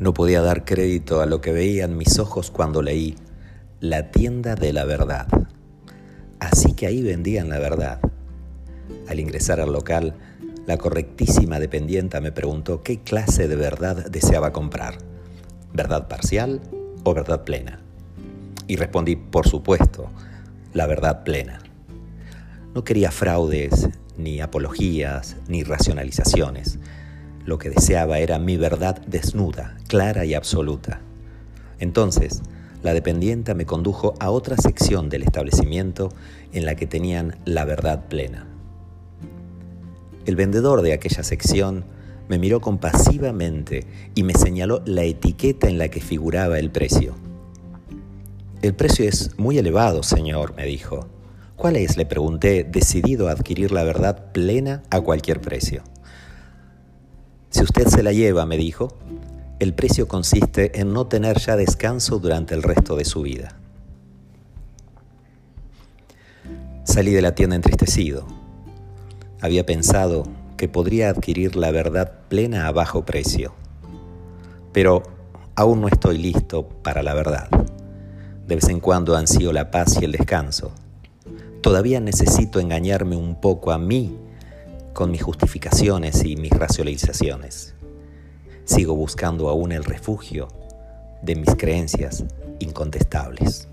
No podía dar crédito a lo que veían mis ojos cuando leí La tienda de la verdad. Así que ahí vendían la verdad. Al ingresar al local, la correctísima dependienta me preguntó qué clase de verdad deseaba comprar. ¿Verdad parcial o verdad plena? Y respondí, por supuesto, la verdad plena. No quería fraudes, ni apologías, ni racionalizaciones. Lo que deseaba era mi verdad desnuda, clara y absoluta. Entonces, la dependienta me condujo a otra sección del establecimiento en la que tenían la verdad plena. El vendedor de aquella sección me miró compasivamente y me señaló la etiqueta en la que figuraba el precio. El precio es muy elevado, señor, me dijo. ¿Cuál es? Le pregunté, decidido a adquirir la verdad plena a cualquier precio. Si usted se la lleva, me dijo, el precio consiste en no tener ya descanso durante el resto de su vida. Salí de la tienda entristecido. Había pensado que podría adquirir la verdad plena a bajo precio, pero aún no estoy listo para la verdad. De vez en cuando ansío la paz y el descanso Todavía necesito engañarme un poco a mí con mis justificaciones y mis racionalizaciones. Sigo buscando aún el refugio de mis creencias incontestables.